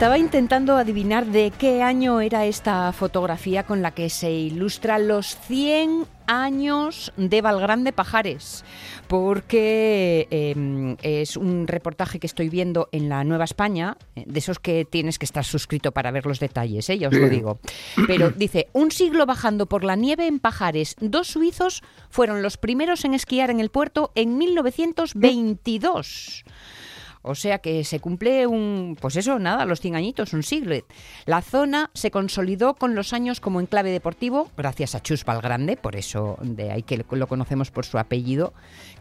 Estaba intentando adivinar de qué año era esta fotografía con la que se ilustra los 100 años de Valgrande Pajares, porque em, es un reportaje que estoy viendo en la Nueva España, eh, de esos que tienes que estar suscrito para ver los detalles, ¿eh? ya os lo digo. Pero dice, un siglo bajando por la nieve en Pajares, dos suizos fueron los primeros en esquiar en el puerto en 1922. O sea que se cumple un, pues eso, nada, los 100 añitos, un siglo. La zona se consolidó con los años como enclave deportivo, gracias a Chus Valgrande, por eso de ahí que lo conocemos por su apellido,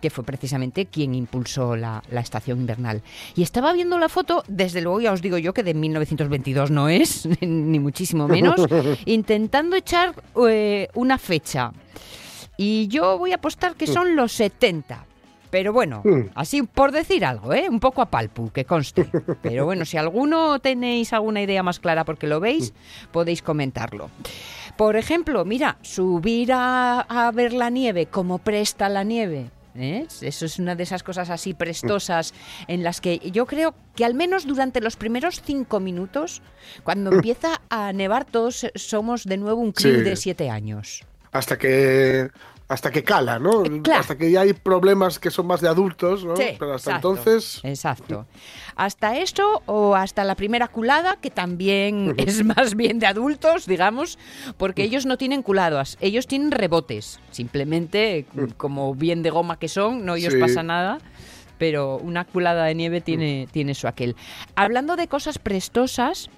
que fue precisamente quien impulsó la, estación invernal. Y estaba viendo la foto, desde luego ya os digo yo que de 1922 no es, ni muchísimo menos, intentando echar eh, una fecha. Y yo voy a apostar que son los 70, pero bueno, hmm. así por decir algo, ¿eh? Un poco a palpu, que conste. Pero bueno, si alguno tenéis alguna idea más clara porque lo veis, hmm. podéis comentarlo. Por ejemplo, mira, subir a, ver la nieve, como presta la nieve. ¿eh? Eso es una de esas cosas así prestosas en las que yo creo que al menos durante los primeros cinco minutos, cuando hmm. empieza a nevar, todos somos de nuevo un club de siete años. Hasta que hasta que cala, ¿no? Eh, hasta que ya hay problemas que son más de adultos, ¿no? Pero hasta entonces. Exacto. Hasta eso o hasta la primera culada, que también es más bien de adultos, digamos, porque ellos no tienen culadas, ellos tienen rebotes. Simplemente, como bien de goma que son, no ellos pasa nada. Pero una culada de nieve tiene, tiene su aquel. Hablando de cosas prestosas,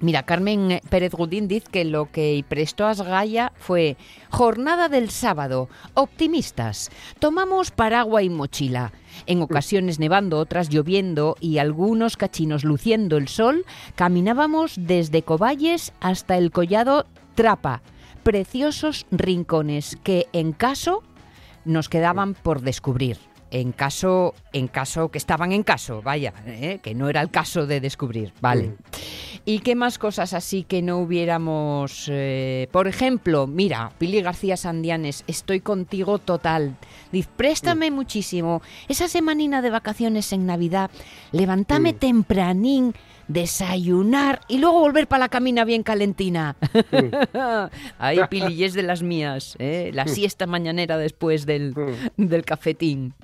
Mira, Carmen Pérez Gudín dice que lo que prestó a Asgaya fue jornada del sábado, optimistas, tomamos paraguas y mochila. En ocasiones nevando, otras lloviendo y algunos cachinos luciendo el sol, caminábamos desde Coballes hasta el collado Trapa, preciosos rincones que en caso nos quedaban por descubrir en caso, en caso que estaban en caso, vaya, ¿eh? que no era el caso de descubrir, vale. ¿Y qué más cosas así que no hubiéramos? Eh, por ejemplo, mira, Pili García Sandianes, estoy contigo total. Dice, préstame muchísimo. Esa semanina de vacaciones en Navidad, levántame tempranín desayunar y luego volver para la camina bien calentina. Ahí Pili es de las mías, ¿eh? la siesta mañanera después del, del cafetín.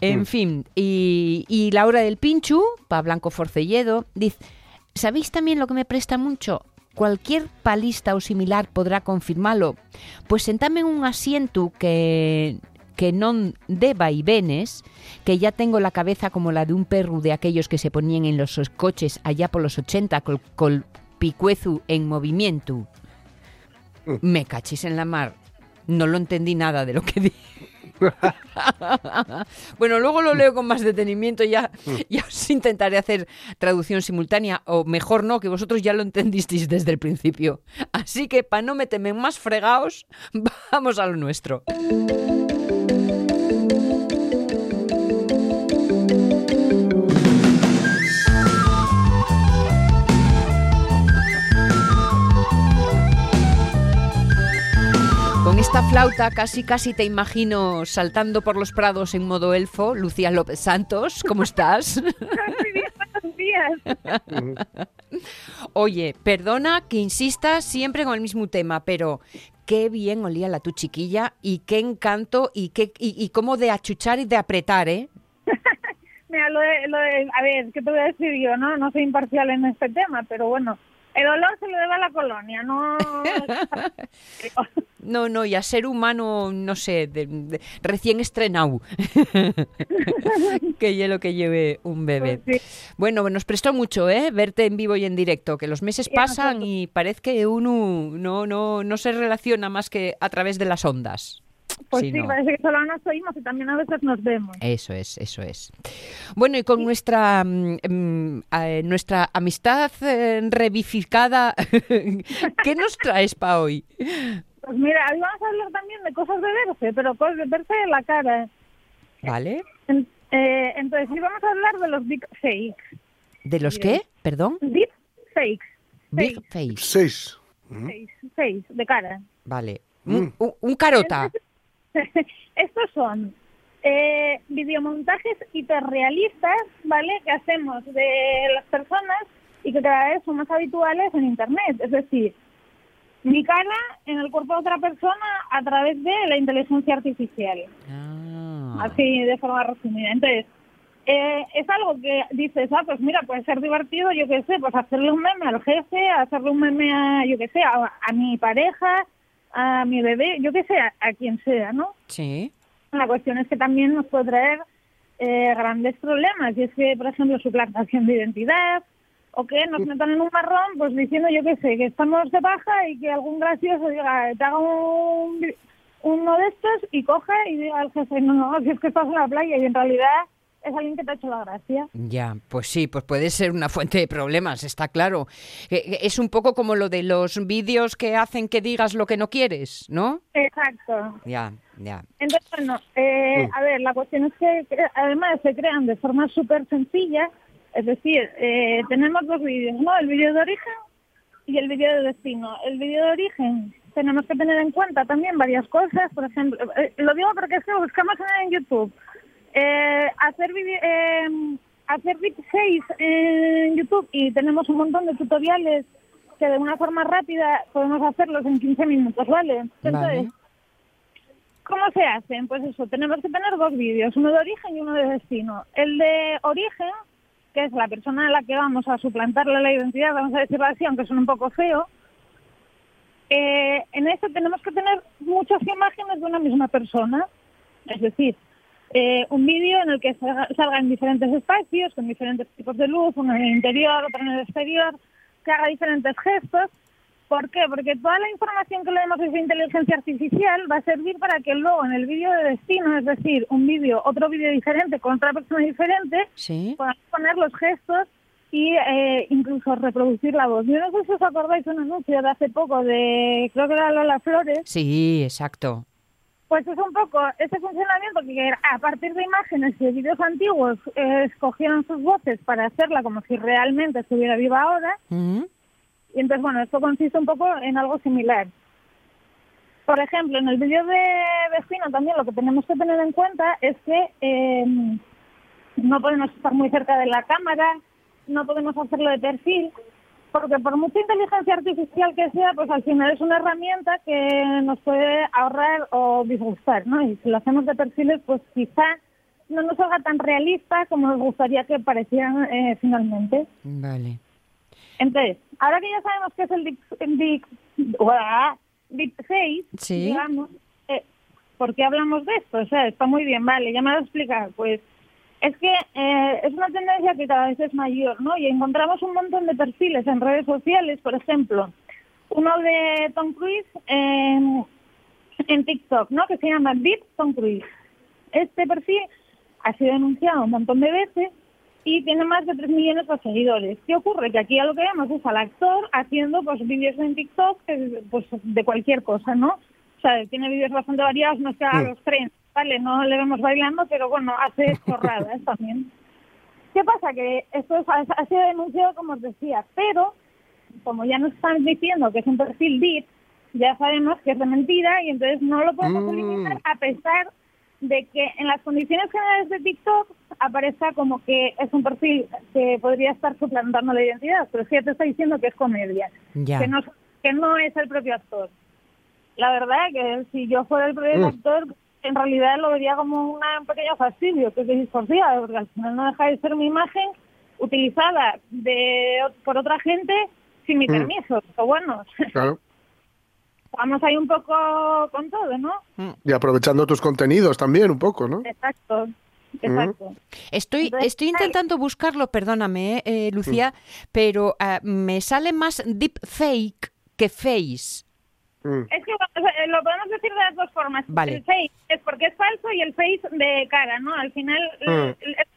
En fin, y, y la hora del pinchu, para Blanco Forcelledo, dice, ¿sabéis también lo que me presta mucho? Cualquier palista o similar podrá confirmarlo. Pues sentame en un asiento que que non de vaivenes, que ya tengo la cabeza como la de un perro de aquellos que se ponían en los coches allá por los 80 col, col picuezu en movimiento. Mm. Me cachis en la mar. No lo entendí nada de lo que dije. bueno, luego lo leo con más detenimiento, ya, ya os intentaré hacer traducción simultánea, o mejor no, que vosotros ya lo entendisteis desde el principio. Así que para no meterme más fregaos, vamos a lo nuestro. Con esta flauta casi casi te imagino saltando por los prados en modo elfo. Lucía López Santos, ¿cómo estás? Oye, perdona que insista siempre con el mismo tema, pero qué bien olía la tu chiquilla y qué encanto y qué y, cómo de achuchar y de apretar, ¿eh? Me lo de, lo de, a ver, ¿qué te voy a decir yo? No, no soy imparcial en este tema, pero bueno, el olor se lo debe a la colonia, no... no, no, y a ser humano, no sé, de, recién estrenado. que hielo que lleve un bebé. Pues bueno, nos prestó mucho, ¿eh? Verte en vivo y en directo, que los meses pasan y parece que uno no, no, no se relaciona más que a través de las ondas. Pues sí, parece que solo nos oímos y también a veces nos vemos. Eso es, eso es. Bueno, y con nuestra mm, mm, nuestra amistad eh, revificada, ¿qué nos traes para hoy? Pues mira, hoy vamos a hablar también de cosas de verse, pero cosas de verse en la cara. Vale. Eh, entonces, sí vamos a hablar de los big fakes. ¿De los qué? Perdón. Big fakes. Big fakes. Seis. Seis, de cara. Vale. Mm. un carota. Estos son eh, videomontajes hiperrealistas, ¿vale? Que hacemos de las personas y que cada vez son más habituales en Internet. Es decir, mi cara en el cuerpo de otra persona a través de la inteligencia artificial. Ah. Así, de forma resumida. Entonces, eh, es algo que dices, ah, pues mira, puede ser divertido, yo qué sé, pues hacerle un meme al jefe, hacerle un meme a, yo qué sé, a mi pareja, a mi bebé, yo que sé, a, quien sea, ¿no? Sí. La cuestión es que también nos puede traer eh, grandes problemas, y es que, por ejemplo, su plantación de identidad, o que nos metan en un marrón, pues diciendo, yo qué sé, que estamos de baja y que algún gracioso diga, te haga un, uno de estos y coja y diga al jefe, no, no, si es que estás en la playa y en realidad es alguien que te ha hecho la gracia. Ya, pues sí, pues puede ser una fuente de problemas, está claro. Eh, eh, es un poco como lo de los vídeos que hacen que digas lo que no quieres, ¿no? Exacto. Ya, ya. Entonces, bueno, eh, a ver, la cuestión es que además se crean de forma súper sencilla, es decir, tenemos dos vídeos, ¿no? El vídeo de origen y el vídeo de destino. El vídeo de origen tenemos que tener en cuenta también varias cosas, por ejemplo, lo digo porque es que buscamos en YouTube eh, hacer eh, hacer 6 en YouTube y tenemos un montón de tutoriales que de una forma rápida podemos hacerlos en 15 minutos, ¿vale? Entonces, ¿cómo se hacen? Pues eso, tenemos que tener dos vídeos, uno de origen y uno de destino. El de origen, que es la persona a la que vamos a suplantarle la identidad, vamos a decirlo así, aunque son un poco feo, eh, en este tenemos que tener muchas imágenes de una misma persona. Es decir, eh, un vídeo en el que salga en diferentes espacios, con diferentes tipos de luz, uno en el interior, otro en el exterior, que haga diferentes gestos. ¿Por qué? Porque toda la información que le demos de inteligencia artificial va a servir para que luego en el vídeo de destino, es decir, un vídeo, otro vídeo diferente con otra persona diferente, ¿Sí? podamos poner los gestos y eh, incluso reproducir la voz. Yo no sé si os acordáis de un anuncio de hace poco de, creo que era Lola Flores. Sí, exacto. Pues es un poco ese funcionamiento que a partir de imágenes y de vídeos antiguos eh, escogieron sus voces para hacerla como si realmente estuviera viva ahora. Y entonces, bueno, esto consiste un poco en algo similar. Por ejemplo, en el vídeo de vecino también lo que tenemos que tener en cuenta es que eh, no podemos estar muy cerca de la cámara, no podemos hacerlo de perfil, porque por mucha inteligencia artificial que sea, pues al final es una herramienta que nos puede ahorrar o disgustar, ¿no? Y si lo hacemos de perfiles, pues quizá no nos salga tan realista como nos gustaría que parecieran eh, finalmente. Vale. Entonces, ahora que ya sabemos qué es el Deep, deep, Face, digamos, eh, ¿por qué hablamos de esto? O sea, está muy bien, vale, ya me lo explicado. Pues es que eh, es una tendencia que cada vez es mayor, ¿no? Y encontramos un montón de perfiles en redes sociales, por ejemplo, uno de Tom Cruise en, en TikTok, ¿no? Que se llama Beat Tom Cruise. Este perfil ha sido denunciado un montón de veces y tiene más de 3 millones de seguidores. ¿Qué ocurre? Que aquí a lo que vemos es al actor haciendo pues vídeos en TikTok pues, de cualquier cosa, ¿no? O sea, tiene vídeos bastante variados, no es que haga los trenes vale, no le vemos bailando, pero bueno, hace chorradas también. ¿Qué pasa? Que esto ha sido denunciado, como os decía, pero como ya nos están diciendo que es un perfil DIP, ya sabemos que es de mentira y entonces no lo podemos mm. eliminar a pesar de que en las condiciones generales de TikTok aparezca como que es un perfil que podría estar suplantando la identidad, pero si ya te está diciendo que es comedia, que no que no es el propio actor. La verdad que si yo fuera el propio mm. actor en realidad lo vería como una, un pequeño fastidio, que es porque al final no deja de ser mi imagen utilizada de, por otra gente sin mi mm. permiso. Pero bueno, claro. vamos ahí un poco con todo, ¿no? Y aprovechando tus contenidos también un poco, ¿no? Exacto. Exacto. Estoy, estoy intentando buscarlo, perdóname, eh, Lucía, pero ah, me sale más deep fake que face. Mm. Es que lo podemos decir de las dos formas. El face es porque es falso y el face de cara, ¿no? Al final, mm.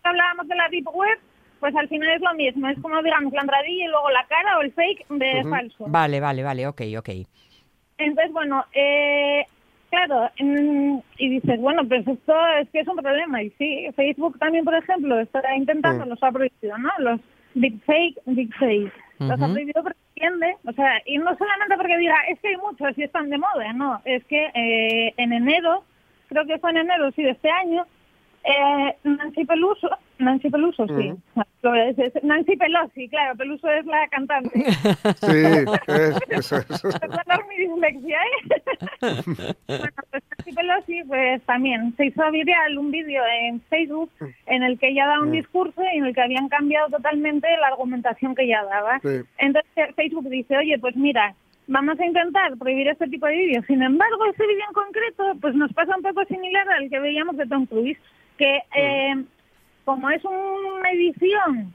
hablábamos de la deep web, pues al final es lo mismo. Es como, digamos, la entradilla y luego la cara o el fake de falso. Vale, vale, vale, ok, ok. Entonces, bueno, eh, claro, y dices, bueno, pues esto es que es un problema. Y sí, Facebook también, por ejemplo, está intentando, mm. los ha prohibido, ¿no? Los deepfake, deepfake. Los ha prohibido porque entiende, o sea, y no solamente porque diga, es que hay muchos y están de moda, no, es que eh, en enero, creo que fue en enero, sí, de este año, eh, Nancy Peluso, Nancy Peluso, sí. Nancy Pelosi, claro, Peluso es la cantante. Sí, es, eso, eso. mi dislexia, ¿eh? bueno, pues Nancy Pelosi, pues también se hizo viral un vídeo en Facebook en el que ella da un mm. discurso y en el que habían cambiado totalmente la argumentación que ella daba. Entonces Facebook dice, oye, pues mira, vamos a intentar prohibir este tipo de vídeos. Sin embargo, este vídeo en concreto, pues nos pasa un poco similar al que veíamos de Tom Cruise que eh, como es una edición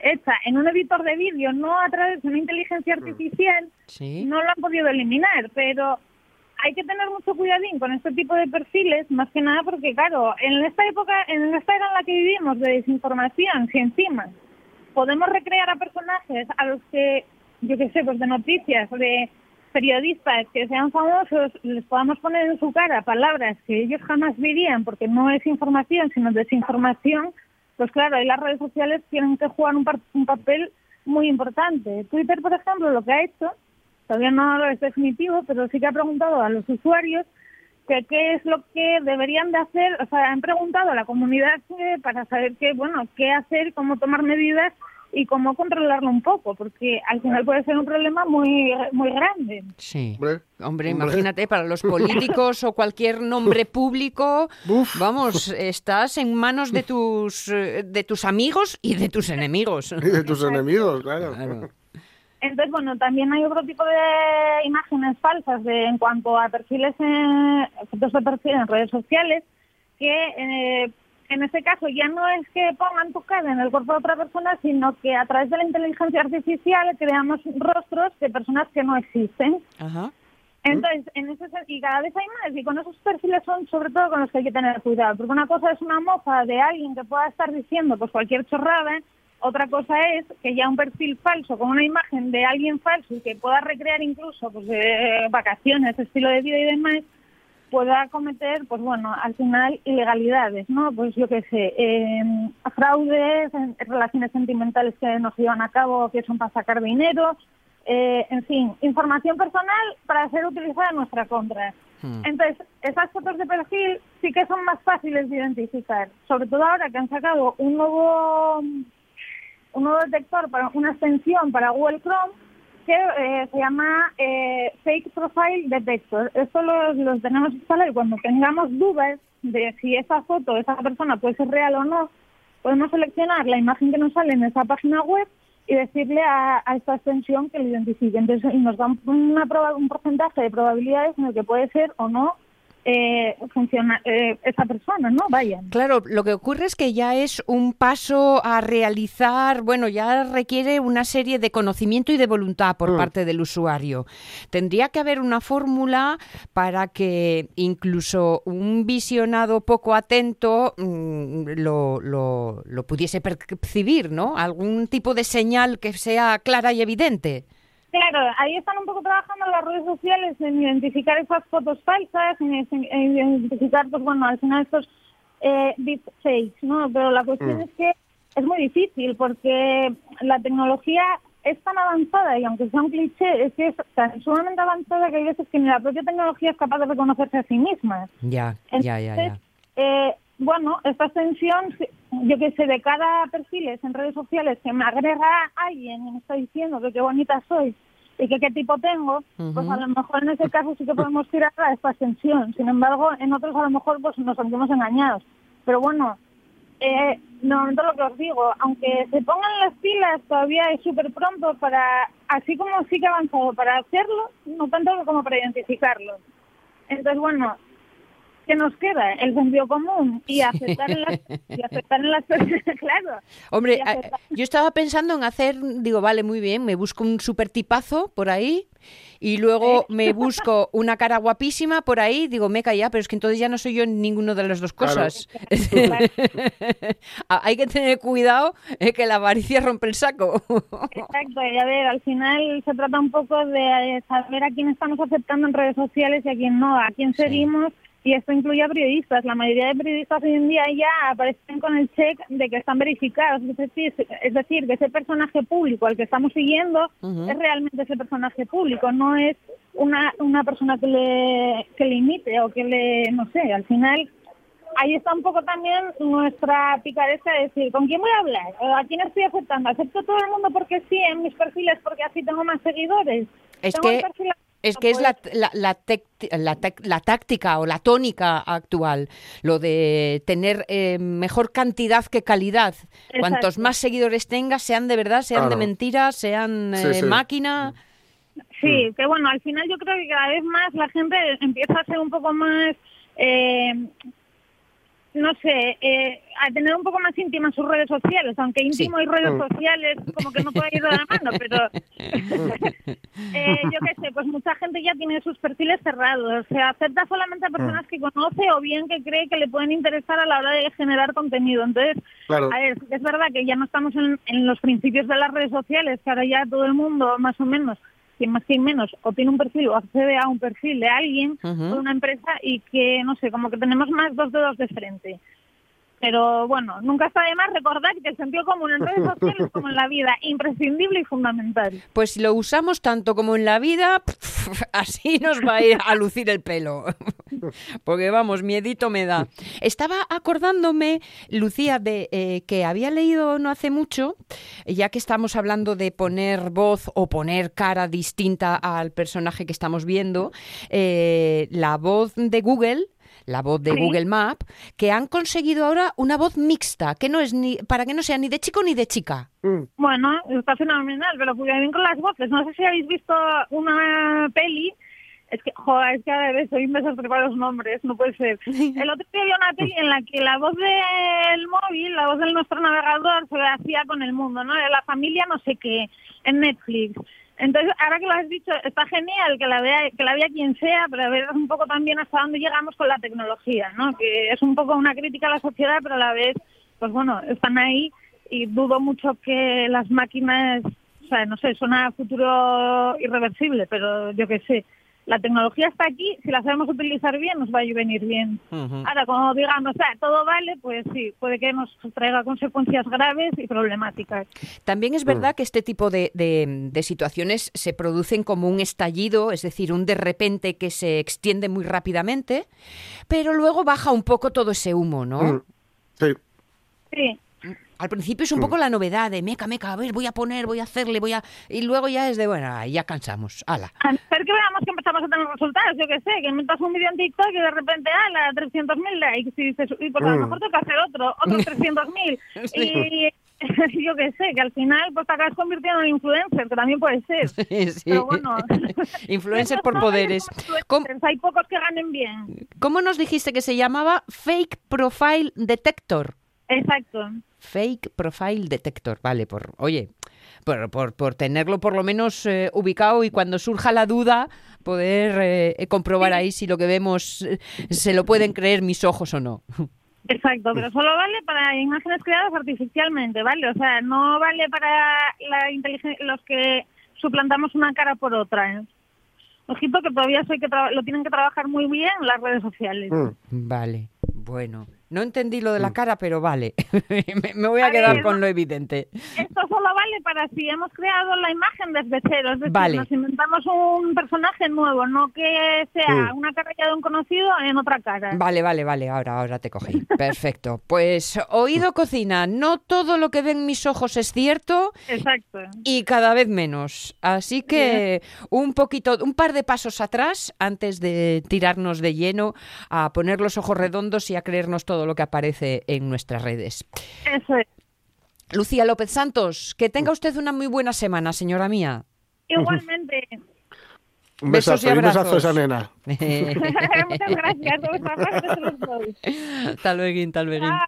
hecha en un editor de vídeo, no a través de una inteligencia mm. artificial, no lo han podido eliminar, pero hay que tener mucho cuidadín con este tipo de perfiles, más que nada porque, claro, en esta época, en esta era en la que vivimos de desinformación, si encima podemos recrear a personajes a los que, yo qué sé, pues de noticias, de periodistas que sean famosos les podamos poner en su cara palabras que ellos jamás dirían porque no es información sino desinformación, pues claro, ahí las redes sociales tienen que jugar un, un papel muy importante. Twitter, por ejemplo, lo que ha hecho, todavía no es definitivo, pero sí que ha preguntado a los usuarios que qué es lo que deberían de hacer, o sea, han preguntado a la comunidad para saber qué, bueno, qué hacer, cómo tomar medidas y cómo controlarlo un poco, porque al final puede ser un problema muy muy grande. Sí. Hombre, imagínate, para los políticos o cualquier nombre público, vamos, estás en manos de tus de tus amigos y de tus enemigos. Y de tus enemigos, claro. Entonces, bueno, también hay otro tipo de imágenes falsas de en cuanto a perfiles, en, fotos de perfil en redes sociales, que eh, en este caso ya no es que pongan tu cara en el cuerpo de otra persona, sino que a través de la inteligencia artificial creamos rostros de personas que no existen. Entonces, en ese y cada vez hay más, y con esos perfiles son sobre todo con los que hay que tener cuidado, porque una cosa es una mofa de alguien que pueda estar diciendo pues cualquier chorrada, otra cosa es que ya un perfil falso con una imagen de alguien falso y que pueda recrear incluso pues vacaciones, estilo de vida y demás, pueda cometer, pues bueno, al final ilegalidades, ¿no? Pues yo qué sé, eh, fraudes, relaciones sentimentales que nos llevan a cabo que son para sacar dinero, eh, en fin, información personal para ser utilizada en nuestra contra. Hmm. Entonces, esas fotos de perfil sí que son más fáciles de identificar, sobre todo ahora que han sacado un nuevo, un nuevo detector para una extensión para Google Chrome que eh, se llama eh, Fake Profile Detector. Esto lo, tenemos instalado y cuando tengamos dudas de si esa foto, esa persona puede ser real o no, podemos seleccionar la imagen que nos sale en esa página web y decirle a, esta extensión que lo identifique. Entonces, y nos dan una, un porcentaje de probabilidades en el que puede ser o no eh, funciona eh, esa persona, ¿no? Vaya. Claro, lo que ocurre es que ya es un paso a realizar, bueno, ya requiere una serie de conocimiento y de voluntad por mm. parte del usuario. Tendría que haber una fórmula para que incluso un visionado poco atento mm, lo, lo, lo pudiese percibir, ¿no? Algún tipo de señal que sea clara y evidente. Claro, ahí están un poco trabajando las redes sociales en identificar esas fotos falsas, en, identificar, pues bueno, al final estos eh, deepfakes, ¿no? Pero la cuestión mm. es que es muy difícil porque la tecnología es tan avanzada y aunque sea un cliché, es que es tan sumamente avanzada que hay veces que ni la propia tecnología es capaz de reconocerse a sí misma. Ya, ya, ya, ya. Eh, bueno, esta extensión, yo que sé, de cada perfiles en redes sociales que me agrega alguien y me está diciendo que qué bonita soy y que qué tipo tengo, pues a lo mejor en ese caso sí que podemos tirar a esta extensión. Sin embargo, en otros a lo mejor pues nos sentimos engañados. Pero bueno, eh, no, no lo que os digo, aunque se pongan las pilas todavía es súper pronto para, así como sí que avanzado para hacerlo, no tanto como para identificarlo. Entonces, bueno, ¿qué nos queda? El sentido común y aceptar las, y aceptar en las claro. Hombre, yo estaba pensando en hacer, digo, vale, muy bien, me busco un super tipazo por ahí y luego me busco una cara guapísima por ahí, digo, me calla, pero es que entonces ya no soy yo en ninguna de las dos cosas. Hay que tener cuidado eh, que la avaricia rompe el saco. Exacto, y a ver, al final se trata un poco de saber a quién estamos aceptando en redes sociales y a quién no, a quién seguimos y esto incluye a periodistas. La mayoría de periodistas hoy en día ya aparecen con el check de que están verificados. Es decir, es decir que ese personaje público al que estamos siguiendo es realmente ese personaje público, no es una, una persona que le, que le imite o que le, no sé, al final ahí está un poco también nuestra picaresca de decir, ¿con quién voy a hablar? ¿A quién estoy aceptando? ¿Acepto todo el mundo porque sí en mis perfiles porque así tengo más seguidores? Es que... Es que es la, la, la, táctica o la tónica actual, lo de tener eh, mejor cantidad que calidad. Cuantos más seguidores tengas, sean de verdad, sean de mentira, sean eh, máquina. Sí, que bueno, al final yo creo que cada vez más la gente empieza a ser un poco más eh, no sé, eh, a tener un poco más íntimas sus redes sociales, aunque íntimo y redes mm. sociales como que no puede ir de la mano, pero eh, yo qué sé, pues mucha gente ya tiene sus perfiles cerrados, o sea, acepta solamente a personas mm. que conoce o bien que cree que le pueden interesar a la hora de generar contenido. Entonces, a ver, es verdad que ya no estamos en, en los principios de las redes sociales, que ahora ya todo el mundo más o menos quien más, quien menos, o tiene un perfil o accede a un perfil de alguien o de una empresa y que, no sé, como que tenemos más dos dedos de frente. Pero bueno, nunca está de más recordar que el sentido común en redes sociales como en la vida, imprescindible y fundamental. Pues si lo usamos tanto como en la vida, así nos va a ir a lucir el pelo. Porque vamos, miedito me da. Estaba acordándome, Lucía, de eh, que había leído no hace mucho, ya que estamos hablando de poner voz o poner cara distinta al personaje que estamos viendo, eh, la voz de Google la voz de Google Map, que han conseguido ahora una voz mixta, que no es ni para que no sea ni de chico ni de chica. Mm. Bueno, está fenomenal, pero bien con las voces. No sé si habéis visto una peli es que, joder, es que a ver, soy para los nombres, no puede ser. El otro día había una peli en la que la voz del móvil, la voz de nuestro navegador, se hacía con el mundo, ¿no? De la familia no sé qué, en Netflix. Entonces, ahora que lo has dicho, está genial que la vea, que la vea quien sea, pero a ver un poco también hasta dónde llegamos con la tecnología, ¿no? Que es un poco una crítica a la sociedad, pero a la vez, pues bueno, están ahí y dudo mucho que las máquinas, o sea, no sé, son a futuro irreversible, pero yo qué sé la tecnología está aquí, si la sabemos utilizar bien, nos va a venir bien. Ahora, como digamos, o sea, todo vale, pues sí, puede que nos traiga consecuencias graves y problemáticas. También es verdad que este tipo de, de, situaciones se producen como un estallido, es decir, un de repente que se extiende muy rápidamente, pero luego baja un poco todo ese humo, ¿no? Mm. Sí. Sí. Al principio es un poco la novedad de meca, meca, a ver, voy a poner, voy a hacerle, voy a... Y luego ya es de, bueno, ya cansamos, ala. A ver que veamos que empezamos a tener resultados, yo qué sé, que metas un vídeo en TikTok y de repente, ala, 300.000 likes y dices, y pues a lo mm. mejor toca hacer otro, otros 300.000. Y yo qué sé, que al final pues te acabas convirtiendo en influencer, que también puede ser. Sí, Pero bueno. influencer por poderes. Hay pocos que ganen bien. ¿Cómo nos dijiste que se llamaba Fake Profile Detector? Exacto. Fake Profile Detector, vale, por, oye, por, por, por tenerlo por lo menos eh, ubicado y cuando surja la duda poder eh, comprobar ahí si lo que vemos eh, se lo pueden creer mis ojos o no. Exacto, pero solo vale para imágenes creadas artificialmente, ¿vale? O sea, no vale para la los que suplantamos una cara por otra. Ojito que todavía soy que lo tienen que trabajar muy bien las redes sociales. Mm. Vale, bueno. No entendí lo de la mm. cara, pero vale. me, voy a, quedar con lo evidente. Esto solo vale para si hemos creado la imagen desde cero. Es decir, nos inventamos un personaje nuevo, no que sea una cara de un conocido en otra cara. Vale, vale, vale. Ahora, ahora te cogí. Perfecto. Pues oído cocina. No todo lo que ven mis ojos es cierto. Exacto. Y cada vez menos. Así que un poquito, un par de pasos atrás antes de tirarnos de lleno a poner los ojos redondos y a creernos todo lo que aparece en nuestras redes. Eso es. Lucía López Santos, que tenga usted una muy buena semana, señora mía. Igualmente. Un besazo, y, un besazo a esa nena. Muchas gracias. Hasta luego,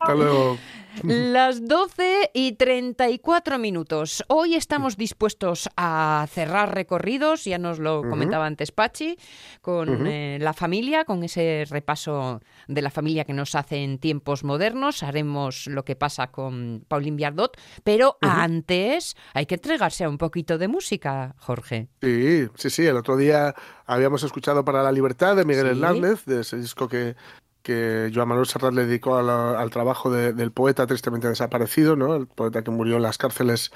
hasta luego. Las 12 y 34 minutos. Hoy estamos dispuestos a cerrar recorridos, ya nos lo comentaba antes Pachi, con eh, la familia, con ese repaso de la familia que nos hace en tiempos modernos. Haremos lo que pasa con Pauline Viardot, pero antes hay que entregarse a un poquito de música, Jorge. Sí, sí, sí. El otro día habíamos escuchado para la libertad de Miguel Hernández, de ese disco que que Joan Manuel Serrat le dedicó al trabajo del poeta tristemente desaparecido, ¿no? el poeta que murió en las cárceles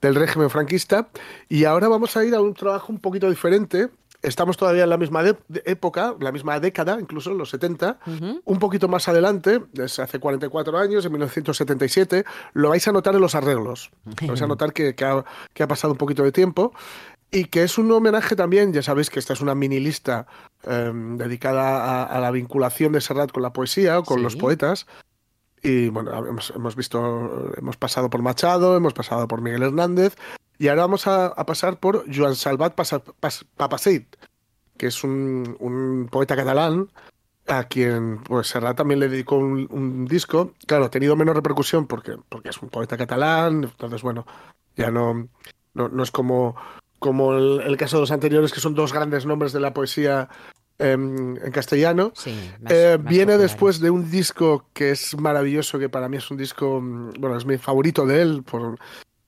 del régimen franquista. Y ahora vamos a ir a un trabajo un poquito diferente. Estamos todavía en la misma época, la misma década, incluso en los 70, un poquito más adelante, desde hace 44 años, en 1977, lo vais a notar en los arreglos. vais a notar que, ha, que ha pasado un poquito de tiempo y que es un homenaje también, ya sabéis que esta es una mini lista em, dedicada a, la vinculación de Serrat con la poesía o con los poetas. Y bueno, hemos, visto, hemos pasado por Machado, hemos pasado por Miguel Hernández y ahora vamos a, pasar por Joan Salvat Papaseit, que es un, poeta catalán a quien pues Serrat también le dedicó un, disco. Claro, ha tenido menos repercusión porque, porque es un poeta catalán, entonces bueno, ya no, no es como como el, caso de los anteriores, que son dos grandes nombres de la poesía em, en castellano. Eh, viene después de un disco que es maravilloso, que para mí es un disco, bueno, es mi favorito de él. Por,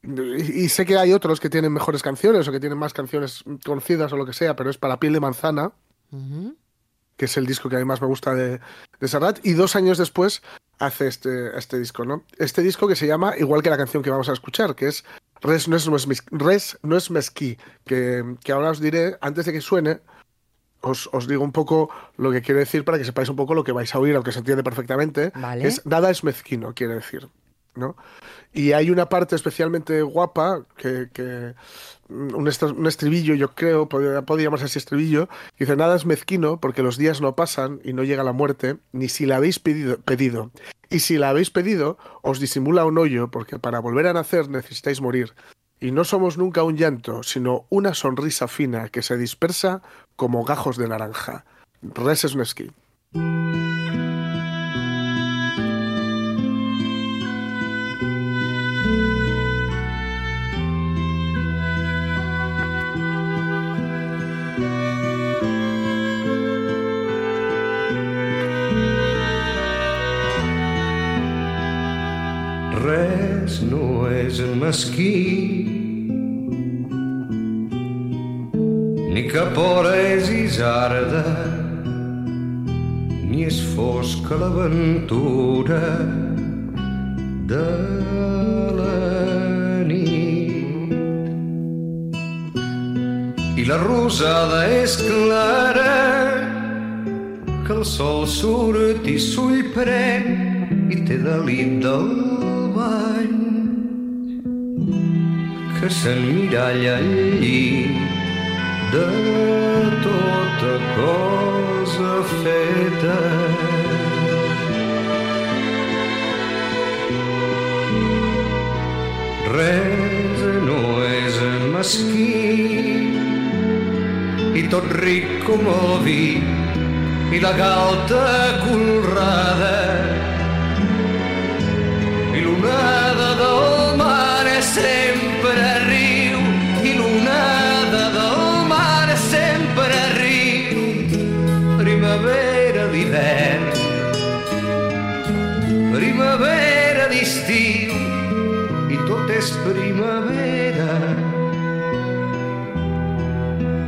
y, sé que hay otros que tienen mejores canciones o que tienen más canciones conocidas o lo que sea, pero es para Piel de Manzana, que es el disco que además me gusta de, de Serrat. Y dos años después hace este, este disco, ¿no? Este disco que se llama, igual que la canción que vamos a escuchar, que es Res no es, res no es mesquí, que, que, ahora os diré, antes de que suene, os, os, digo un poco lo que quiere decir para que sepáis un poco lo que vais a oír, aunque se entiende perfectamente. Es nada es mezquino, quiere decir. Y hay una parte especialmente guapa, que, que un, estribillo, yo creo, podría, llamarse así estribillo, dice, nada es mezquino porque los días no pasan y no llega la muerte, ni si la habéis pedido, pedido. Y si la habéis pedido, os disimula un hoyo porque para volver a nacer necesitáis morir. Y no somos nunca un llanto, sino una sonrisa fina que se dispersa como gajos de naranja. Res es un esquí. Mesquí ni cap hora és isarda ni és fosca l'aventura de la nit i la rosada és clara que el sol surt i s'ull pren i té delit del que s'emmiralla al llit. De tota cosa feta. Res no és mesquí. I tot ric com el vi i la galta colrada estiu i tot és primavera.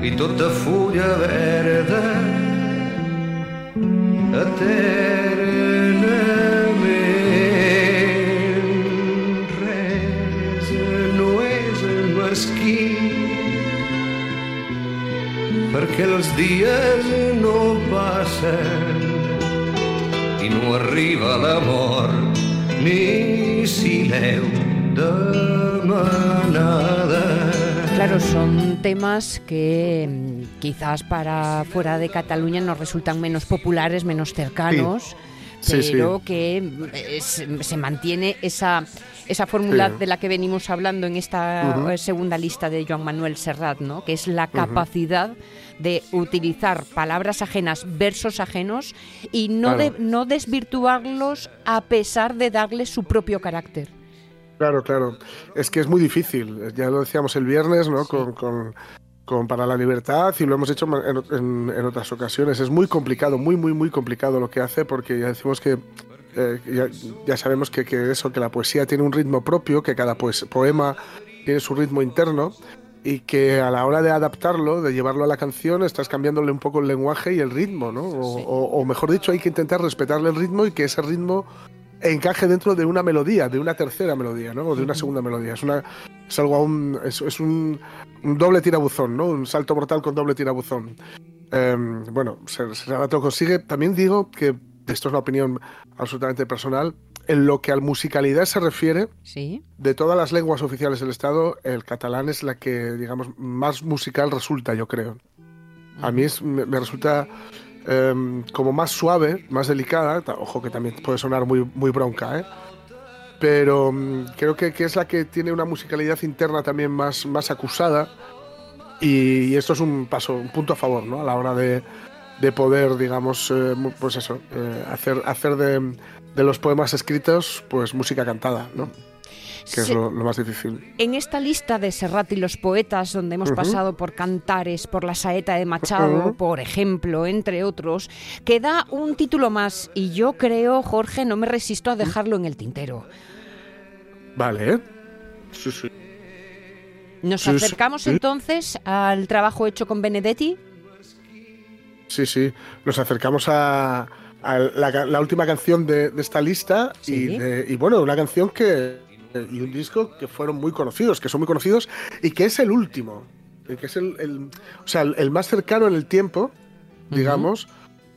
I tota fulla verda eternament. Res no és mesquí perquè els dies no passen i no arriba l'amor ni demanada. Claro, son temas que mm, quizás para fuera de Cataluña nos resultan menos populares, menos cercanos, Sí, sí. pero que mm, es- se mantiene esa, esa fórmula Sí. de la que venimos hablando en esta eh, segunda lista de Joan Manuel Serrat, ¿no? que es la capacidad de utilizar palabras ajenas, versos ajenos y no, Claro. de, no desvirtuarlos a pesar de darle su propio carácter. Claro, claro. Es que es muy difícil. Ya lo decíamos el viernes, ¿no? Con, con- con Para la Libertad y lo hemos hecho en, en- en otras ocasiones. Es muy complicado, muy, muy, muy complicado lo que hace porque ya decimos que eh, ya, ya sabemos que, que eso, que la poesía tiene un ritmo propio, que cada pues- poema tiene su ritmo interno y que a la hora de adaptarlo, de llevarlo a la canción, estás cambiándole un poco el lenguaje y el ritmo, ¿no? O, Sí. o- o mejor dicho, hay que intentar respetarle el ritmo y que ese ritmo encaje dentro de una melodía, de una tercera melodía, ¿no? O de una segunda melodía. Es una es algo aún es, es un, un doble tirabuzón, ¿no? Un salto mortal con doble tirabuzón. Em, bueno, lo consigue. También digo que esto es una opinión absolutamente personal. En lo que a musicalidad se refiere, Sí. de todas las lenguas oficiales del Estado, el catalán es la que, digamos, más musical resulta, yo creo. A mí es- me, me resulta em, como más suave, más delicada. Ojo que también puede sonar muy, muy bronca, ¿eh? Pero mm, creo que, que es la que tiene una musicalidad interna también más, más acusada. Y, esto es un paso, un punto a favor, ¿no? A la hora de, de poder, digamos, eh, pues eso, eh, hacer, hacer de, de los poemas escritos, pues música cantada, ¿no? Que es lo, lo más difícil. En esta lista de Serrat y los poetas, donde hemos pasado por Cantares, por la Saeta de Machado, por ejemplo, entre otros, queda un título más y yo creo, Jorge, no me resisto a dejarlo en el tintero. Vale. Sí, sí. Nos acercamos sí. entonces al trabajo hecho con Benedetti. Sí, sí. Nos acercamos a, a la, última canción de, de esta lista Sí. y, de- y, bueno, una canción que y un disco que fueron muy conocidos, que son muy conocidos y que es el último, el que es el, el- o sea, el, el más cercano en el tiempo, digamos,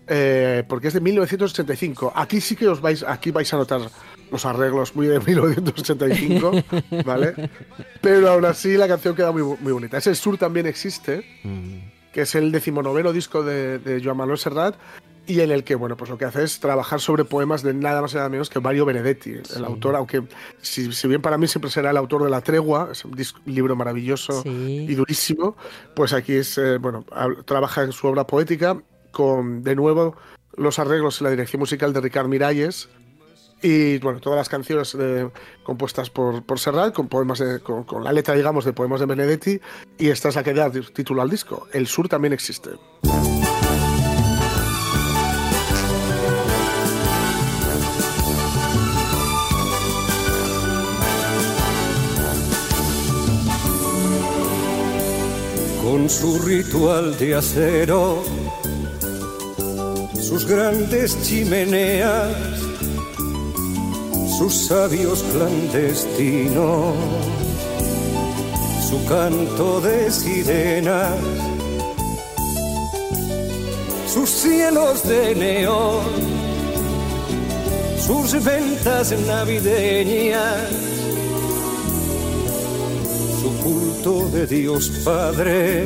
eh, porque es de 1985. Aquí sí que os vais, aquí vais a notar los arreglos muy de 1985, ¿vale? Pero aún así la canción queda muy, muy bonita. Ese sur también existe que es el decimonoveno disco de, de Joan Manuel Serrat, y en el que, bueno, pues lo que hace es trabajar sobre poemas de nada más y nada menos que Mario Benedetti, el autor, aunque si, si bien para mí siempre será el autor de La Tregua, es un libro maravilloso Sí. y durísimo, pues aquí es, eh, bueno, trabaja en su obra poética con, de nuevo, los arreglos y la dirección musical de Ricard Miralles, y bueno, todas las canciones eh, compuestas por, por Serrat, con poemas de- con, con la letra, digamos, de poemas de Benedetti, y esta es la que da título al disco. El sur también existe. Con su ritual de acero, sus grandes chimeneas, sus sabios clandestinos, su canto de sirenas, sus cielos de neón, sus ventas navideñas su culto de Dios Padre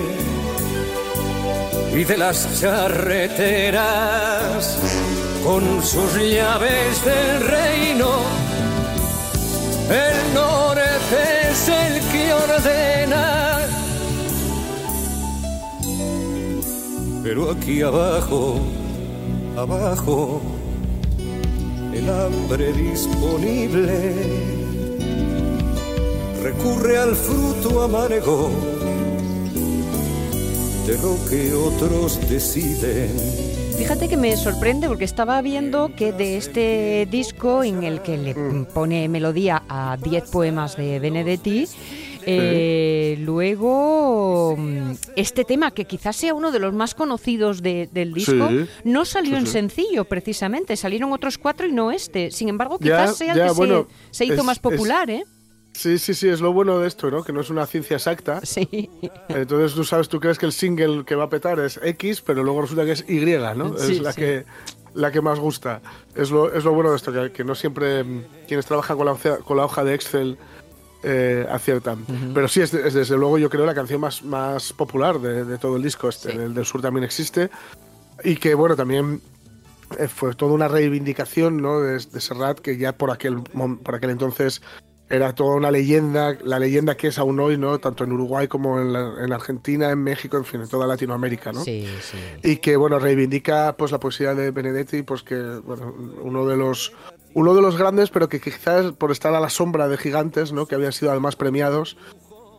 y de las charreteras con sus llaves del reino. El norte es el que ordena. Pero aquí abajo, abajo, el hambre disponible recurre al fruto amargo de lo que otros deciden. Fíjate que me sorprende porque estaba viendo que de este disco en el que le pone melodía a 10 poemas de Benedetti, eh, luego mm, este tema que quizás sea uno de los más conocidos de- del disco Sí, no salió sí, en sí. sencillo precisamente, salieron otros cuatro y no este. Sin embargo, Ya, quizás sea el ya, que se- bueno, se, hizo es- más es- popular, ¿eh? Sí, sí, sí, es lo bueno de esto, ¿no? Que no es una ciencia exacta. Sí. Entonces tú sabes, tú crees que el single que va a petar es X, pero luego resulta que es Y, ¿no? Sí, es la sí. que la que más gusta. Es lo, es lo bueno de esto, que, que no siempre quienes trabajan con la, hoja- con la hoja de Excel eh, aciertan. Pero sí, es, es desde luego yo creo la canción más, más popular de, de todo el disco. Este, Sí. El del sur también existe. Y que bueno, también eh, fue toda una reivindicación ¿no? de, de Serrat, que ya por aquel, por aquel entonces era toda una leyenda, la leyenda que es aún hoy, ¿no? tanto en Uruguay como en, la- en Argentina, en México, en fin, en toda Latinoamérica. ¿no? Sí, sí. y que bueno reivindica pues la poesía de Benedetti pues que bueno uno de los uno de los grandes pero que quizás por estar a la sombra de gigantes no que habían sido además premiados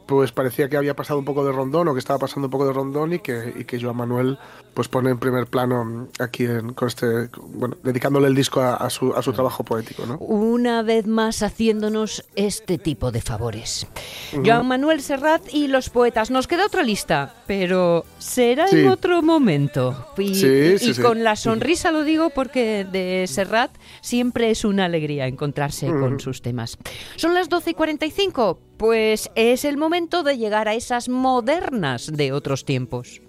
pues parecía que había pasado un poco de rondón o que estaba pasando un poco de rondón y que y que Joan Manuel pues pone en primer plano aquí en, con este bueno dedicándole el disco a, a su a su trabajo poético no Una vez más haciéndonos este tipo de favores. Joan Manuel Serrat y los poetas. Nos queda otra lista, pero será Sí. en otro momento. Y, Sí, y- sí, y sí. con la sonrisa lo digo porque de Serrat siempre es una alegría encontrarse con sus temas. Son las 12 y 45. Pues es el momento de llegar a esas modernas de otros tiempos.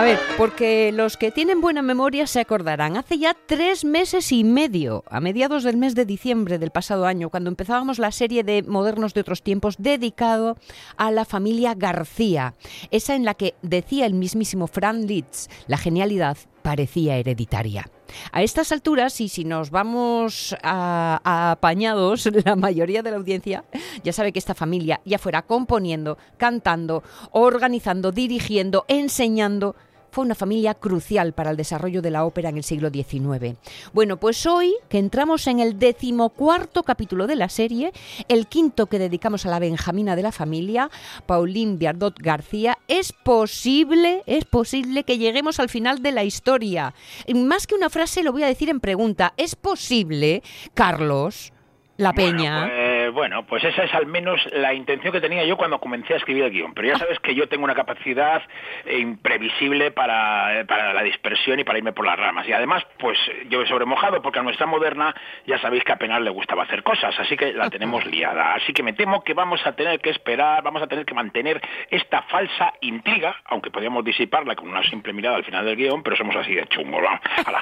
A ver, porque los que tienen buena memoria se acordarán. Hace ya tres meses y medio, a mediados del mes de diciembre del pasado año, cuando empezábamos la serie de Modernos de otros tiempos dedicado a la familia García, esa en la que decía el mismísimo Fran Litz, la genialidad parecía hereditaria. A estas alturas, y si nos vamos a, apañados, la mayoría de la audiencia ya sabe que esta familia, ya fuera componiendo, cantando, organizando, dirigiendo, enseñando, fue una familia crucial para el desarrollo de la ópera en el siglo XIX. Bueno, pues hoy que entramos en el decimocuarto capítulo de la serie, el quinto que dedicamos a la Benjamina de la familia, Pauline Viardot García, es posible, es posible que lleguemos al final de la historia. Más que una frase lo voy a decir en pregunta. ¿Es posible, Carlos, la Peña? Bueno, pues, bueno, pues esa es al menos la intención que tenía yo cuando comencé a escribir el guion. Pero ya sabes que yo tengo una capacidad eh, imprevisible para, eh, para la dispersión y para irme por las ramas. Y además, pues yo he sobremojado porque a nuestra moderna ya sabéis que apenas le gustaba hacer cosas, así que la tenemos liada. Así que me temo que vamos a tener que esperar, vamos a tener que mantener esta falsa intriga, aunque podríamos disiparla con una simple mirada al final del guion, pero somos así de chungos.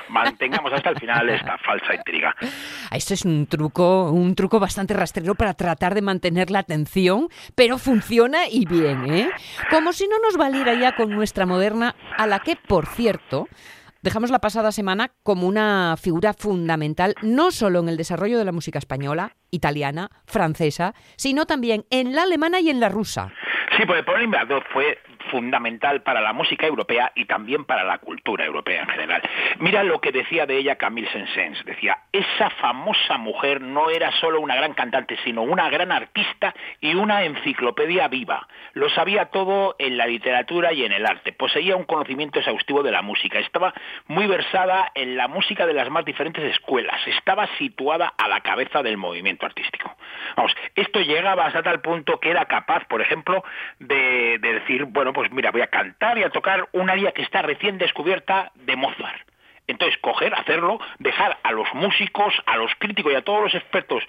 mantengamos hasta el final esta falsa intriga. Ah, Esto es un truco, un truco bastante rastrero para tratar de mantener la atención, pero funciona y bien, ¿eh? Como si no nos valiera ya con nuestra moderna, a la que, por cierto, dejamos la pasada semana como una figura fundamental, no solo en el desarrollo de la música española, italiana, francesa, sino también en la alemana y en la rusa. Sí, porque Pauline Bardot fue fundamental para la música europea y también para la cultura europea en general. Mira lo que decía de ella Camille Saint-Saëns. Decía, esa famosa mujer no era solo una gran cantante, sino una gran artista y una enciclopedia viva. Lo sabía todo en la literatura y en el arte. Poseía un conocimiento exhaustivo de la música. Estaba muy versada en la música de las más diferentes escuelas. Estaba situada a la cabeza del movimiento artístico. Vamos, esto llegaba hasta tal punto que era capaz, por ejemplo, de, de decir, bueno, pues mira, voy a cantar y a tocar un área que está recién descubierta de Mozart. Entonces, coger, hacerlo, dejar a los músicos, a los críticos y a todos los expertos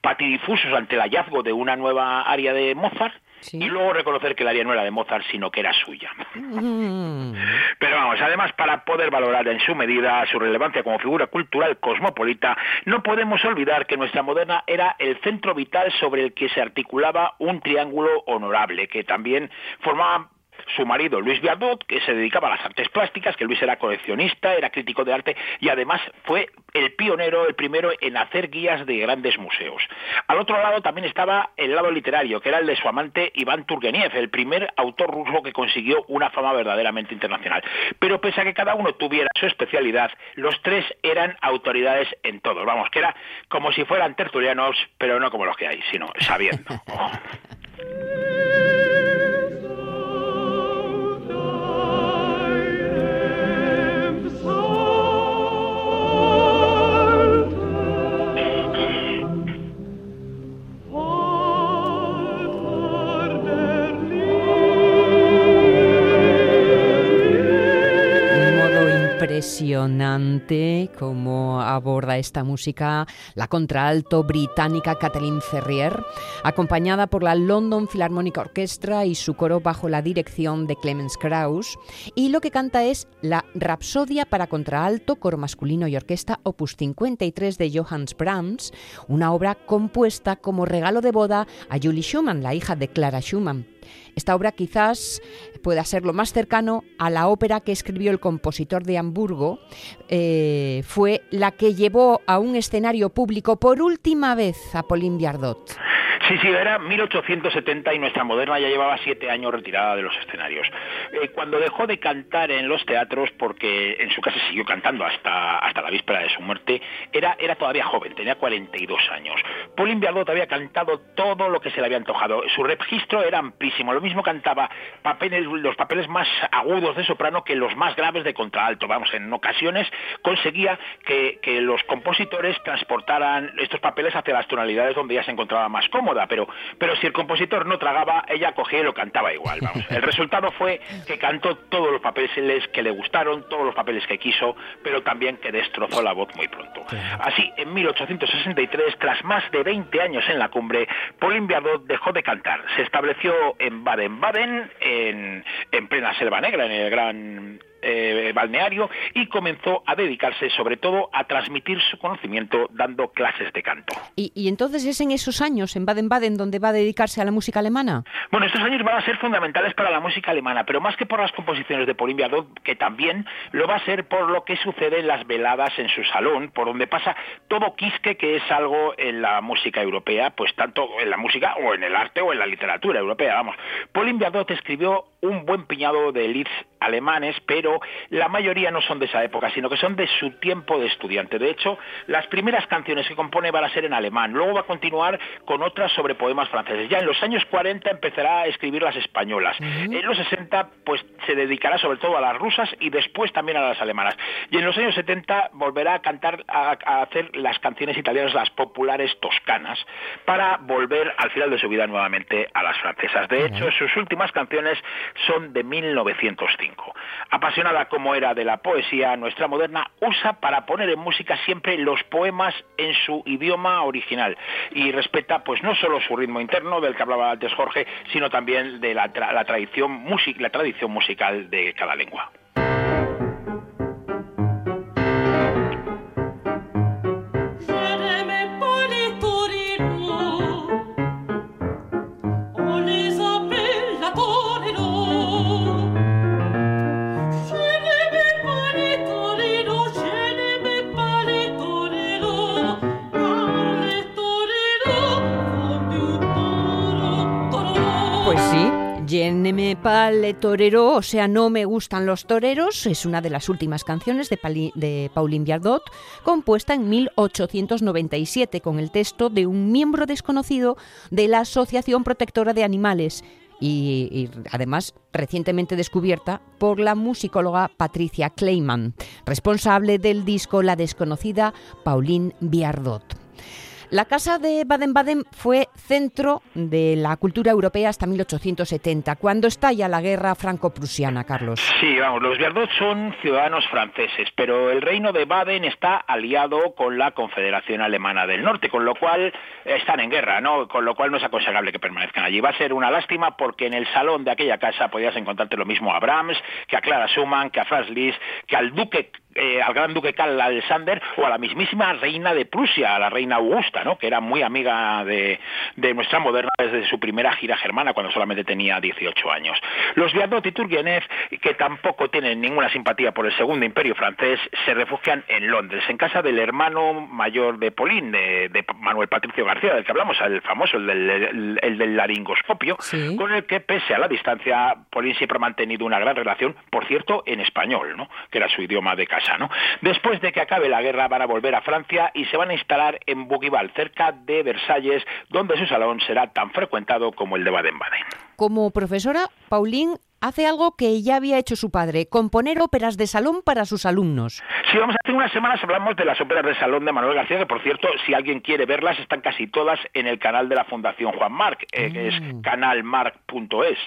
patidifusos ante el hallazgo de una nueva área de Mozart Sí. y luego reconocer que el área no era de Mozart, sino que era suya. Mm. Pero vamos, además para poder valorar en su medida su relevancia como figura cultural cosmopolita, no podemos olvidar que nuestra moderna era el centro vital sobre el que se articulaba un triángulo honorable, que también formaba su marido Luis Viardot, que se dedicaba a las artes plásticas, que Luis era coleccionista, era crítico de arte y además fue el pionero, el primero en hacer guías de grandes museos. Al otro lado también estaba el lado literario, que era el de su amante Iván Turgeniev, el primer autor ruso que consiguió una fama verdaderamente internacional. Pero pese a que cada uno tuviera su especialidad, los tres eran autoridades en todo. Vamos, que era como si fueran tertulianos, pero no como los que hay, sino sabiendo. esta música la contraalto británica Kathleen Ferrier, acompañada por la London Philharmonic Orchestra y su coro bajo la dirección de Clemens Krauss. Y lo que canta es la Rapsodia para contraalto, coro masculino y orquesta opus 53 de Johannes Brahms, una obra compuesta como regalo de boda a Julie Schumann, la hija de Clara Schumann. Esta obra quizás pueda ser lo más cercano a la ópera que escribió el compositor de Hamburgo. Eh, fue la que llevó a un escenario público por última vez a Pauline Biardot. Sí, sí, era 1870 y nuestra moderna ya llevaba siete años retirada de los escenarios. Eh, cuando dejó de cantar en los teatros, porque en su casa siguió cantando hasta, hasta la víspera de su muerte, era, era todavía joven, tenía 42 años. Pauline Biardot había cantado todo lo que se le había antojado. Su registro era amplísimo. Cantaba papeles, los papeles más agudos de soprano que los más graves de contraalto. Vamos, en ocasiones conseguía que, que los compositores transportaran estos papeles hacia las tonalidades donde ella se encontraba más cómoda pero, pero si el compositor no tragaba, ella cogía y lo cantaba igual. Vamos. El resultado fue que cantó todos los papeles que le gustaron, todos los papeles que quiso, pero también que destrozó la voz muy pronto. Así, en 1863, tras más de 20 años en la cumbre, Pauline Biardot dejó de cantar. Se estableció en Baden-Baden, en, en plena Selva Negra, en el gran eh, balneario y comenzó a dedicarse sobre todo a transmitir su conocimiento dando clases de canto. ¿Y, entonces es en esos años, en Baden-Baden, donde va a dedicarse a la música alemana? Bueno, estos años van a ser fundamentales para la música alemana, pero más que por las composiciones de Pauline Biardot, que también lo va a ser por lo que sucede en las veladas en su salón, por donde pasa todo quisque que es algo en la música europea, pues tanto en la música o en el arte o en la literatura europea, vamos. Pauline escribió un buen piñado de leads alemanes, pero la mayoría no son de esa época, sino que son de su tiempo de estudiante. De hecho, las primeras canciones que compone van a ser en alemán, luego va a continuar con otras sobre poemas franceses. Ya en los años 40 empezará a escribir las españolas. En los 60 pues se dedicará sobre todo a las rusas y después también a las alemanas. Y en los años 70 volverá a cantar a, hacer las canciones italianas las populares toscanas para volver al final de su vida nuevamente a las francesas. De hecho, sus últimas canciones son de 1905. Como era de la poesía, nuestra moderna usa para poner en música siempre los poemas en su idioma original y respeta pues no solo su ritmo interno del que hablaba antes Jorge, sino también de la, tradición, la tradición musical de cada lengua. Torero, o sea, No me gustan los toreros, es una de las últimas canciones de, Pauline Biardot, compuesta en 1897 con el texto de un miembro desconocido de la Asociación Protectora de Animales y, y, además recientemente descubierta por la musicóloga Patricia Kleiman, responsable del disco La desconocida Pauline Biardot. La Casa de Baden-Baden fue centro de la cultura europea hasta 1870, cuando estalla la guerra franco-prusiana, Carlos. Sí, vamos, los Biardot son ciudadanos franceses, pero el reino de Baden está aliado con la Confederación Alemana del Norte, con lo cual están en guerra, ¿no? Con lo cual no es aconsejable que permanezcan allí. Va a ser una lástima porque en el salón de aquella casa podías encontrarte lo mismo a Brahms, que a Clara Schumann, que a Franz Liszt, que al duque eh, al gran duque Karl Alexander o a la mismísima reina de Prusia, a la reina Augusta, ¿no? que era muy amiga de, nuestra moderna desde su primera gira germana cuando solamente tenía 18 años. Los Viardot y Turgenev, que tampoco tienen ninguna simpatía por el segundo imperio francés, se refugian en Londres, en casa del hermano mayor de Pauline, de, Manuel Patricio García, del que hablamos, el famoso, el del, el, del laringoscopio, con el que pese a la distancia, Pauline siempre ha mantenido una gran relación, por cierto, en español, ¿no? que era su idioma de casa Después de que acabe la guerra van a volver a Francia y se van a instalar en Bougival, cerca de Versalles, donde su salón será tan frecuentado como el de Baden-Baden. Como profesora, Pauline hace algo que ya había hecho su padre, componer óperas de salón para sus alumnos. Sí, vamos, hace unas semanas hablamos de las óperas de salón de Manuel García, que por cierto, si alguien quiere verlas, están casi todas en el canal de la Fundación Juan Marc, eh, que es Mm. canalmarc.es.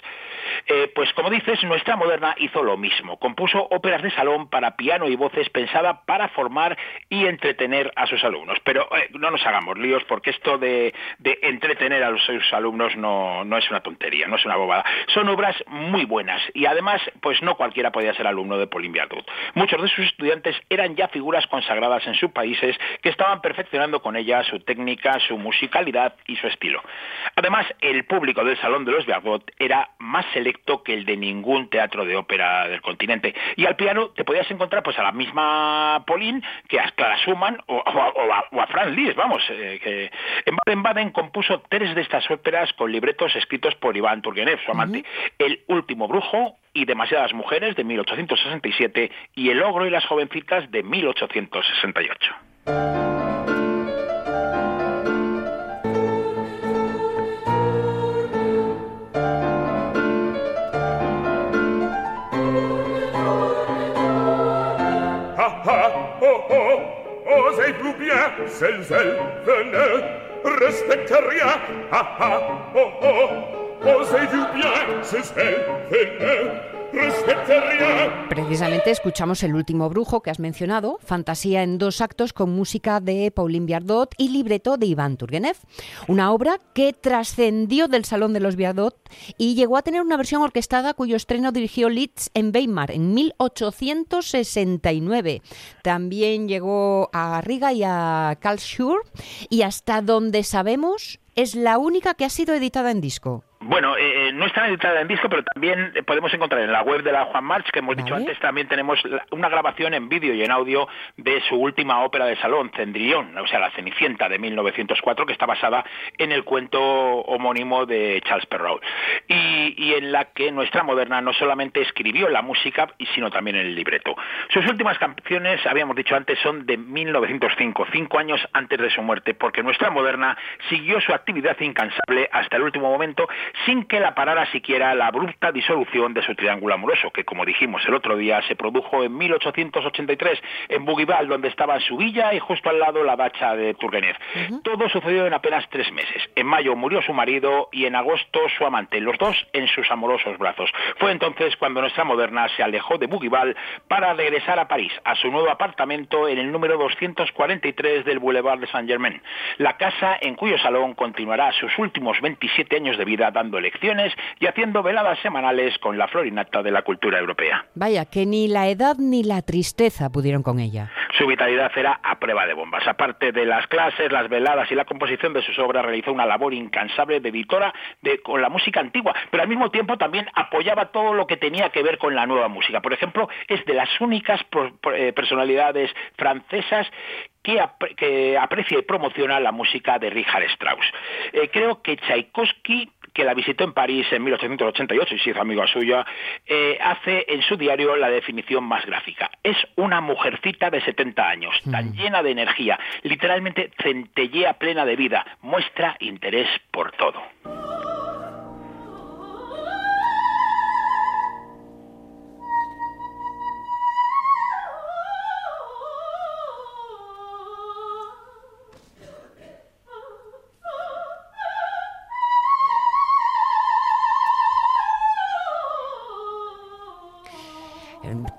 Eh, pues como dices, nuestra moderna hizo lo mismo. Compuso óperas de salón para piano y voces pensada para formar y entretener a sus alumnos. Pero eh, no nos hagamos líos porque esto de, de entretener a los- sus alumnos no, no es una tontería, no es una bobada. Son obras muy buenas y además, pues no cualquiera podía ser alumno de Pauline Viardot. Muchos de sus estudiantes eran ya figuras consagradas en sus países que estaban perfeccionando con ella su técnica, su musicalidad y su estilo. Además, el público del Salón de los Viardot era más selecto que el de ningún teatro de ópera del continente. Y al piano te podías encontrar pues a la misma Pauline que a Clara Schumann o, o a, o a- o a Franz Liszt, vamos, eh, que en Baden-Baden compuso tres de estas óperas con libretos escritos por Iván Turgenev, su amante. El último brujo y Demasiadas mujeres de 1867 y El ogro y las jovencitas de 1868. Ah ah, oh oh, osez-vous bien, venez, respectez rien. Ah ah, oh oh, Precisamente escuchamos El último brujo que has mencionado, fantasía en dos actos con música de Pauline Viardot y libreto de Iván Turgenev. Una obra que trascendió del Salón de los Viardot y llegó a tener una versión orquestada cuyo estreno dirigió Liszt en Weimar en 1869. También llegó a Riga y a Karlsruhe y hasta donde sabemos es la única que ha sido editada en disco. Bueno, eh, no está editada en disco, pero también eh, podemos encontrar en la web de la Juan March, que hemos dicho antes, también tenemos una grabación en vídeo y en audio de su última ópera de salón, Cendrillon, o sea, La Cenicienta de 1904, que está basada en el cuento homónimo de Charles Perrault, y, y en la que nuestra moderna no solamente escribió la música, sino también el libreto. Sus últimas canciones, habíamos dicho antes, son de 1905, cinco años antes de su muerte, porque nuestra moderna siguió su actividad incansable hasta el último momento, sin que la parara siquiera la abrupta disolución de su triángulo amoroso, que como dijimos el otro día se produjo en 1883 en Bougival, donde estaba su villa y justo al lado la dacha de Turgenev. Todo sucedió en apenas tres meses. En mayo murió su marido y en agosto su amante, los dos en sus amorosos brazos. Fue entonces cuando nuestra moderna se alejó de Bougival para regresar a París, a su nuevo apartamento en el número 243 del Boulevard de Saint-Germain, la casa en cuyo salón continuará sus últimos 27 años de vida dando lecciones y haciendo veladas semanales con la florinata de la cultura europea. Vaya, que ni la edad ni la tristeza pudieron con ella. Su vitalidad era a prueba de bombas. Aparte de las clases, las veladas y la composición de sus obras, realizó una labor incansable de editora de, con la música antigua, pero al mismo tiempo también apoyaba todo lo que tenía que ver con la nueva música. Por ejemplo, es de las únicas pro- eh, personalidades francesas que aprecia y promociona la música de Richard Strauss. Eh, creo que Tchaikovsky que la visitó en París en 1888 y se hizo amigo suya, eh, hace en su diario la definición más gráfica. Es una mujercita de 70 años, tan llena de energía, literalmente centellea plena de vida, muestra interés por todo.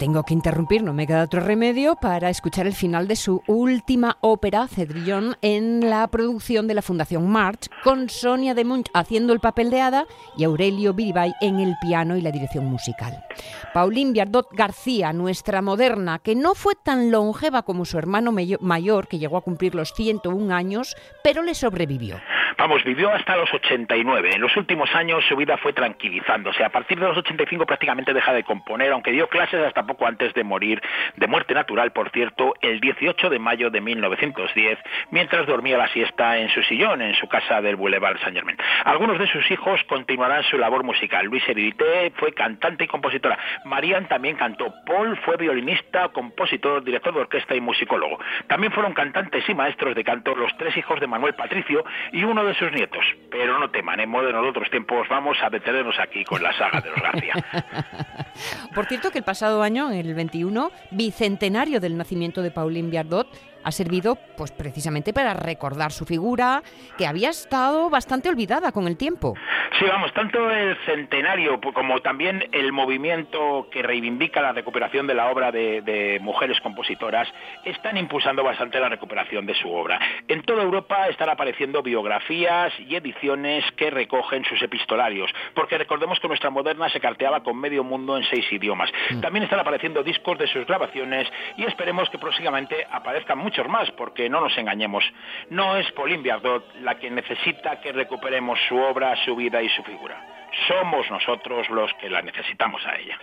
Tengo que interrumpir, no me queda otro remedio para escuchar el final de su última ópera, Cedrillon, en la producción de la Fundación March, con Sonia de Munch haciendo el papel de hada y Aurelio Biribay en el piano y la dirección musical. Pauline Viardot García, nuestra moderna, que no fue tan longeva como su hermano mayor, que llegó a cumplir los 101 años, pero le sobrevivió. Vamos, vivió hasta los 89. En los últimos años su vida fue tranquilizándose. A partir de los 85 prácticamente deja de componer, aunque dio clases hasta poco antes de morir de muerte natural, por cierto, el 18 de mayo de 1910, mientras dormía la siesta en su sillón en su casa del Boulevard Saint Germain. Algunos de sus hijos continuarán su labor musical. Luis Heredité fue cantante y compositora. Marian también cantó. Paul fue violinista, compositor, director de orquesta y musicólogo. También fueron cantantes y maestros de canto los tres hijos de Manuel Patricio y uno de sus nietos. Pero no teman, en modo de otros tiempos vamos a detenernos aquí con la saga de los García. Por cierto que el pasado año, el 21, bicentenario del nacimiento de Pauline Viardot, ha servido pues precisamente para recordar su figura, que había estado bastante olvidada con el tiempo. Sí, vamos, tanto el centenario como también el movimiento que reivindica la recuperación de la obra de, de, mujeres compositoras están impulsando bastante la recuperación de su obra. En toda Europa están apareciendo biografías y ediciones que recogen sus epistolarios, porque recordemos que nuestra moderna se carteaba con medio mundo en seis idiomas. También están apareciendo discos de sus grabaciones y esperemos que próximamente aparezcan muchos más, porque no nos engañemos, no es Pauline Viardot la que necesita que recuperemos su obra, su vida y su figura. Somos nosotros los que la necesitamos a ella.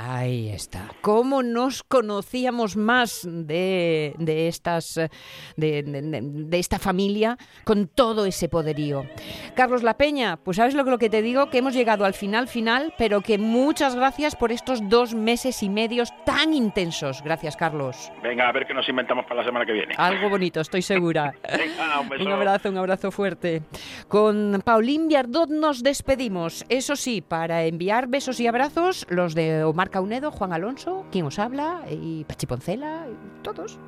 Ahí está. ¿Cómo nos conocíamos más de, de estas de, de, de, esta familia con todo ese poderío? Carlos La Peña, pues sabes lo que, lo que te digo, que hemos llegado al final final, pero que muchas gracias por estos dos meses y medios tan intensos. Gracias, Carlos. Venga, a ver qué nos inventamos para la semana que viene. Algo bonito, estoy segura. Venga, un, beso. un abrazo, un abrazo fuerte. Con Paulín Viardot nos despedimos. Eso sí, para enviar besos y abrazos, los de Omar Caunedo, Juan Alonso, quien os habla, y Pachi Poncela, y todos.